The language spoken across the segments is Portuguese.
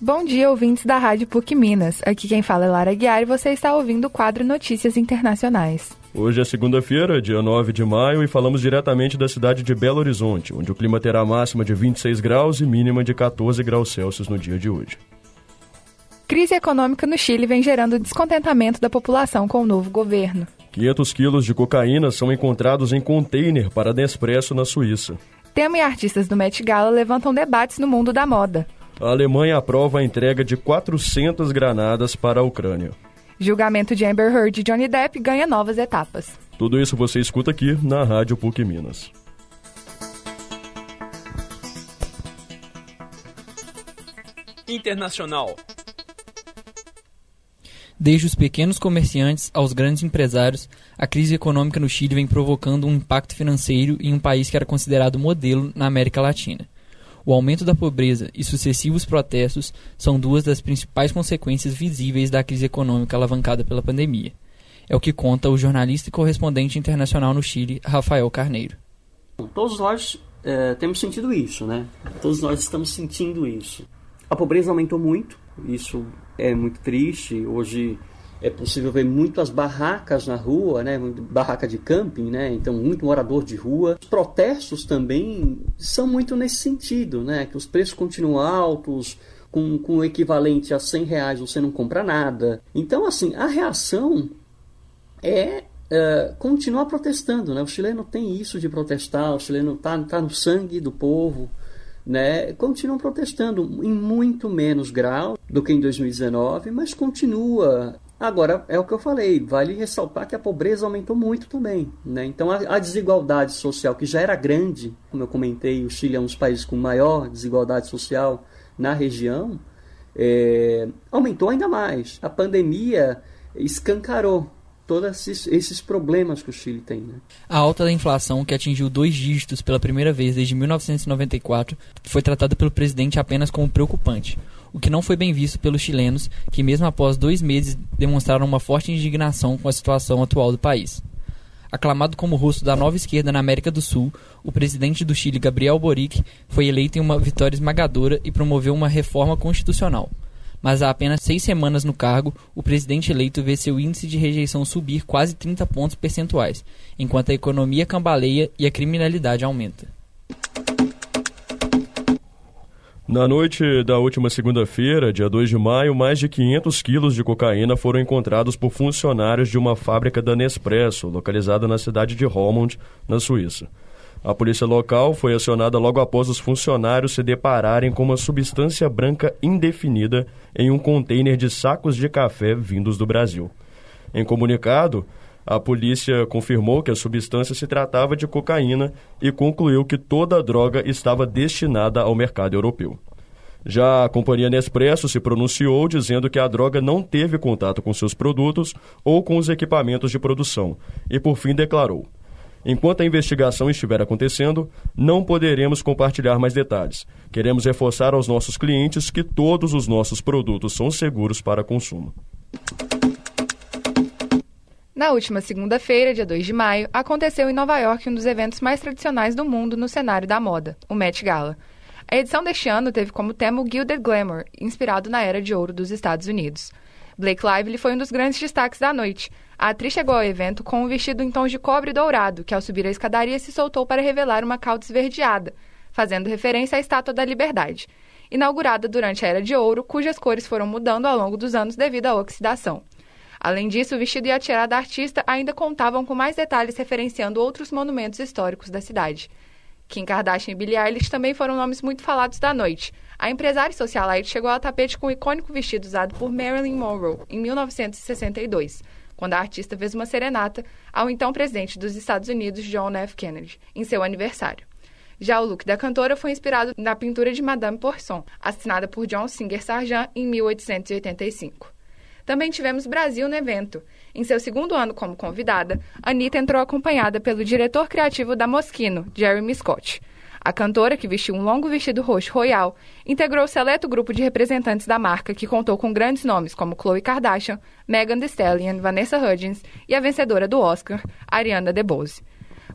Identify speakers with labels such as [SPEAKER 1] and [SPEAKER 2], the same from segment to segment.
[SPEAKER 1] Bom dia, ouvintes da Rádio PUC Minas. Aqui quem fala é Lara Guiar e você está ouvindo o quadro Notícias Internacionais.
[SPEAKER 2] Hoje é segunda-feira, dia 9 de maio, e falamos diretamente da cidade de Belo Horizonte, onde o clima terá máxima de 26 graus e mínima de 14 graus Celsius no dia de hoje.
[SPEAKER 1] Crise econômica no Chile vem gerando descontentamento da população com o novo governo.
[SPEAKER 2] 500 quilos de cocaína são encontrados em container para Nespresso na Suíça.
[SPEAKER 1] Tema e artistas do Met Gala levantam debates no mundo da moda.
[SPEAKER 2] A Alemanha aprova a entrega de 400 granadas para a Ucrânia.
[SPEAKER 1] Julgamento de Amber Heard e Johnny Depp ganha novas etapas.
[SPEAKER 2] Tudo isso você escuta aqui na Rádio PUC Minas.
[SPEAKER 3] Internacional.
[SPEAKER 4] Desde os pequenos comerciantes aos grandes empresários, a crise econômica no Chile vem provocando um impacto financeiro em um país que era considerado modelo na América Latina. O aumento da pobreza e sucessivos protestos são duas das principais consequências visíveis da crise econômica alavancada pela pandemia. É o que conta o jornalista e correspondente internacional no Chile, Rafael Carneiro.
[SPEAKER 5] Todos nós é, temos sentido isso, né? Todos nós estamos sentindo isso. A pobreza aumentou muito, isso é muito triste. Hoje é possível ver muitas barracas na rua, né? barraca de camping, né? então muito morador de rua. Os protestos também são muito nesse sentido, né? que os preços continuam altos, com, com o equivalente a 100 reais você não compra nada. Então, assim, a reação é uh, continuar protestando. Né? O chileno tem isso de protestar, o chileno está tá no sangue do povo. Né, continuam protestando em muito menos grau do que em 2019, mas continua Agora, é o que eu falei, vale ressaltar que a pobreza aumentou muito também. Né? Então, a, a, desigualdade social, que já era grande, como eu comentei, o Chile é um dos países com maior desigualdade social na região, é, aumentou ainda mais. A pandemia escancarou todos esses, esses, problemas que o Chile tem. Né?
[SPEAKER 4] A alta da inflação, que atingiu dois dígitos pela primeira vez desde 1994, foi tratada pelo presidente apenas como preocupante o que não foi bem visto pelos chilenos, que mesmo após dois meses demonstraram uma forte indignação com a situação atual do país. Aclamado como rosto da nova esquerda na América do Sul, o presidente do Chile, Gabriel Boric, foi eleito em uma vitória esmagadora e promoveu uma reforma constitucional. Mas há apenas seis semanas no cargo, o presidente eleito vê seu índice de rejeição subir quase 30 pontos percentuais, enquanto a economia cambaleia e a criminalidade aumenta.
[SPEAKER 2] Na noite da última segunda-feira, dia 2 de maio, mais de 500 quilos de cocaína foram encontrados por funcionários de uma fábrica da Nespresso, localizada na cidade de Holmond, na Suíça. A polícia local foi acionada logo após os funcionários se depararem com uma substância branca indefinida em um container de sacos de café vindos do Brasil. Em comunicado, a polícia confirmou que a substância se tratava de cocaína e concluiu que toda a droga estava destinada ao mercado europeu. Já a companhia Nespresso se pronunciou dizendo que a droga não teve contato com seus produtos ou com os equipamentos de produção e, por fim, declarou: Enquanto a investigação estiver acontecendo, não poderemos compartilhar mais detalhes. Queremos reforçar aos nossos clientes que todos os nossos produtos são seguros para consumo.
[SPEAKER 1] Na última segunda-feira, dia 2 de maio, aconteceu em Nova York um dos eventos mais tradicionais do mundo no cenário da moda, o Met Gala. A edição deste ano teve como tema o Gilded Glamour, inspirado na Era de Ouro dos Estados Unidos. Blake Lively foi um dos grandes destaques da noite. A atriz chegou ao evento com um vestido em tons de cobre dourado, que ao subir a escadaria se soltou para revelar uma cauda esverdeada, fazendo referência à Estátua da Liberdade, inaugurada durante a Era de Ouro, cujas cores foram mudando ao longo dos anos devido à oxidação. Além disso, o vestido e a tirada da artista ainda contavam com mais detalhes referenciando outros monumentos históricos da cidade. Kim Kardashian e Billie Eilish também foram nomes muito falados da noite. A empresária socialite chegou ao tapete com o icônico vestido usado por Marilyn Monroe em 1962, quando a artista fez uma serenata ao então presidente dos Estados Unidos, John F. Kennedy, em seu aniversário. Já o look da cantora foi inspirado na pintura de Madame Porson, assinada por John Singer Sargent em 1885. Também tivemos Brasil no evento. Em seu segundo ano como convidada, Anitta entrou acompanhada pelo diretor criativo da Moschino, Jeremy Scott. A cantora, que vestiu um longo vestido roxo royal, integrou o seleto grupo de representantes da marca que contou com grandes nomes como Khloe Kardashian, Megan Thee Stallion, Vanessa Hudgens e a vencedora do Oscar, Ariana DeBose.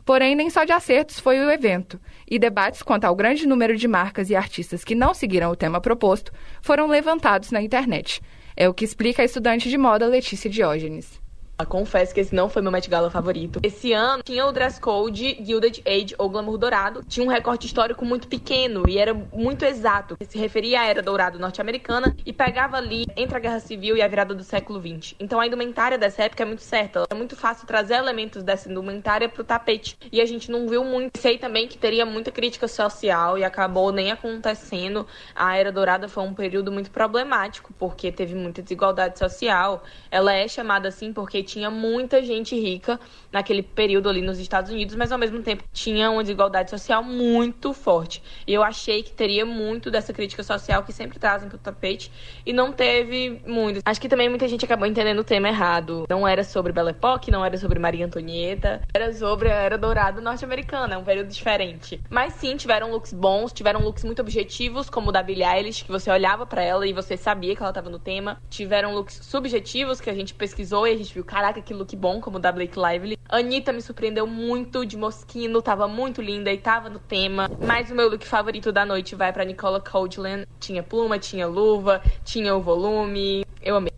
[SPEAKER 1] Porém, nem só de acertos foi o evento, e debates quanto ao grande número de marcas e artistas que não seguiram o tema proposto foram levantados na internet. É o que explica a estudante de moda Letícia Diógenes.
[SPEAKER 3] Confesso que esse não foi meu Met Gala favorito. Esse ano tinha o dress code Gilded Age ou Glamour Dourado. Tinha um recorte histórico muito pequeno e era muito exato. Se referia à Era Dourada norte-americana e pegava ali entre a Guerra Civil e a virada do século XX. Então a indumentária dessa época é muito certa. É muito fácil trazer elementos dessa indumentária pro tapete. E a gente não viu muito. Sei também que teria muita crítica social e acabou nem acontecendo. A Era Dourada foi um período muito problemático porque teve muita desigualdade social. Ela é chamada assim porque tinha muita gente rica naquele período ali nos Estados Unidos, mas ao mesmo tempo tinha uma desigualdade social muito forte. E eu achei que teria muito dessa crítica social que sempre trazem pro tapete e não teve muito. Acho que também muita gente acabou entendendo o tema errado. Não era sobre Belle Époque, não era sobre Maria Antonieta, era sobre a Era Dourada norte-americana, um período diferente. Mas sim, tiveram looks bons, tiveram looks muito objetivos, como o da Billie Eilish, que você olhava para ela e você sabia que ela tava no tema. Tiveram looks subjetivos que a gente pesquisou e a gente viu, caraca, que look bom, como o da Blake Lively. Anitta me surpreendeu muito de Moschino, tava muito linda e tava no tema. Mas o meu look favorito da noite vai pra Nicola Coldland. Tinha pluma, tinha luva, tinha o volume. Eu amei.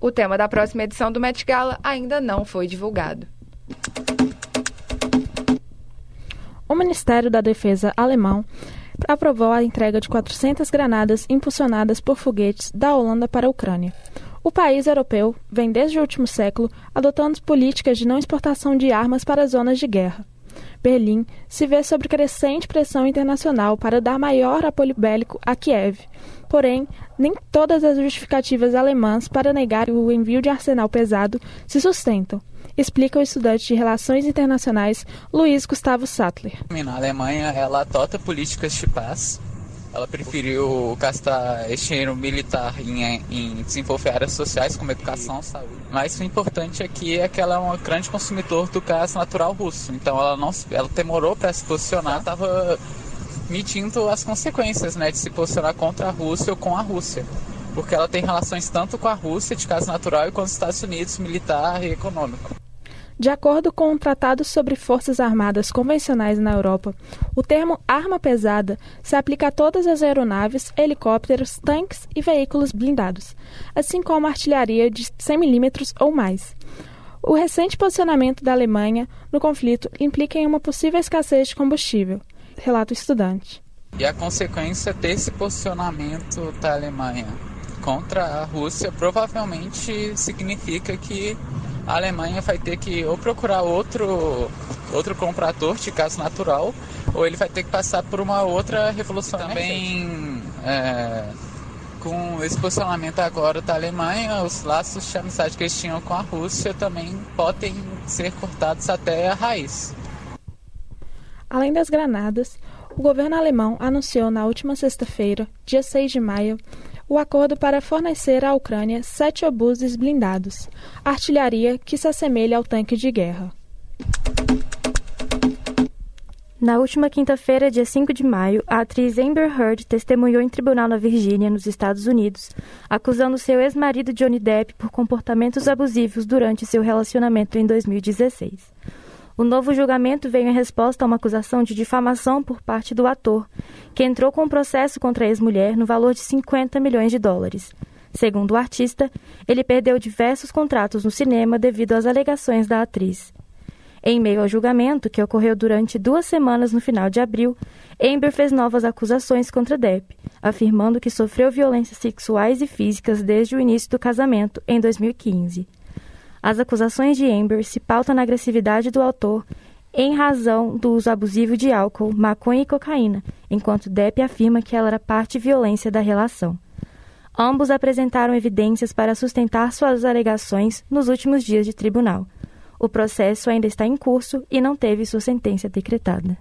[SPEAKER 1] O tema da próxima edição do Met Gala ainda não foi divulgado.
[SPEAKER 6] O Ministério da Defesa alemão aprovou a entrega de 400 granadas impulsionadas por foguetes da Holanda para a Ucrânia. O país europeu vem desde o último século adotando políticas de não exportação de armas para zonas de guerra. Berlim se vê sob crescente pressão internacional para dar maior apoio bélico a Kiev. Porém, nem todas as justificativas alemãs para negar o envio de arsenal pesado se sustentam, explica o estudante de Relações Internacionais Luiz Gustavo Sattler.
[SPEAKER 7] A Alemanha ela adota políticas de paz ela preferiu gastar este dinheiro militar em, em desenvolver áreas sociais como educação, saúde. Mas o importante aqui é que ela é um grande consumidor do gás natural russo. Então ela não ela demorou para se posicionar, estava medindo as consequências né, de se posicionar contra a Rússia ou com a Rússia. Porque ela tem relações tanto com a Rússia de gás natural e com os Estados Unidos militar e econômico.
[SPEAKER 6] De acordo com o Tratado sobre Forças Armadas Convencionais na Europa, o termo arma pesada se aplica a todas as aeronaves, helicópteros, tanques e veículos blindados, assim como artilharia de 100 mm ou mais. O recente posicionamento da Alemanha no conflito implica em uma possível escassez de combustível, relata o estudante.
[SPEAKER 7] E a consequência desse posicionamento da Alemanha contra a Rússia provavelmente significa que a Alemanha vai ter que ou procurar outro, outro comprador de gás natural, ou ele vai ter que passar por uma outra revolução. Também, é, com esse posicionamento agora da Alemanha, os laços de amizade que eles tinham com a Rússia também podem ser cortados até a raiz.
[SPEAKER 6] Além das granadas, o governo alemão anunciou na última sexta-feira, dia 6 de maio, o acordo para fornecer à Ucrânia sete obuses blindados, artilharia que se assemelha ao tanque de guerra.
[SPEAKER 8] Na última quinta-feira, dia 5 de maio, a atriz Amber Heard testemunhou em tribunal na Virgínia, nos Estados Unidos, acusando seu ex-marido Johnny Depp por comportamentos abusivos durante seu relacionamento em 2016. O novo julgamento veio em resposta a uma acusação de difamação por parte do ator, que entrou com um processo contra a ex-mulher no valor de 50 milhões de dólares. Segundo o artista, ele perdeu diversos contratos no cinema devido às alegações da atriz. Em meio ao julgamento, que ocorreu durante duas semanas no final de abril, Amber fez novas acusações contra Depp, afirmando que sofreu violências sexuais e físicas desde o início do casamento, em 2015. As acusações de Amber se pautam na agressividade do autor em razão do uso abusivo de álcool, maconha e cocaína, enquanto Depp afirma que ela era parte violência da relação. Ambos apresentaram evidências para sustentar suas alegações nos últimos dias de tribunal. O processo ainda está em curso e não teve sua sentença decretada.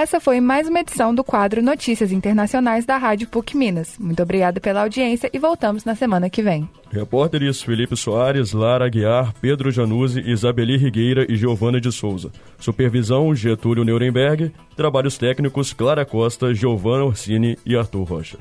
[SPEAKER 1] Essa foi mais uma edição do quadro Notícias Internacionais da Rádio PUC Minas. Muito obrigada pela audiência e voltamos na semana que vem.
[SPEAKER 2] Repórteres Felipe Soares, Lara Aguiar, Pedro Januzzi, Isabeli Rigueira e Giovana de Souza. Supervisão Getúlio Nuremberg. Trabalhos técnicos Clara Costa, Giovana Orsini e Arthur Rocha.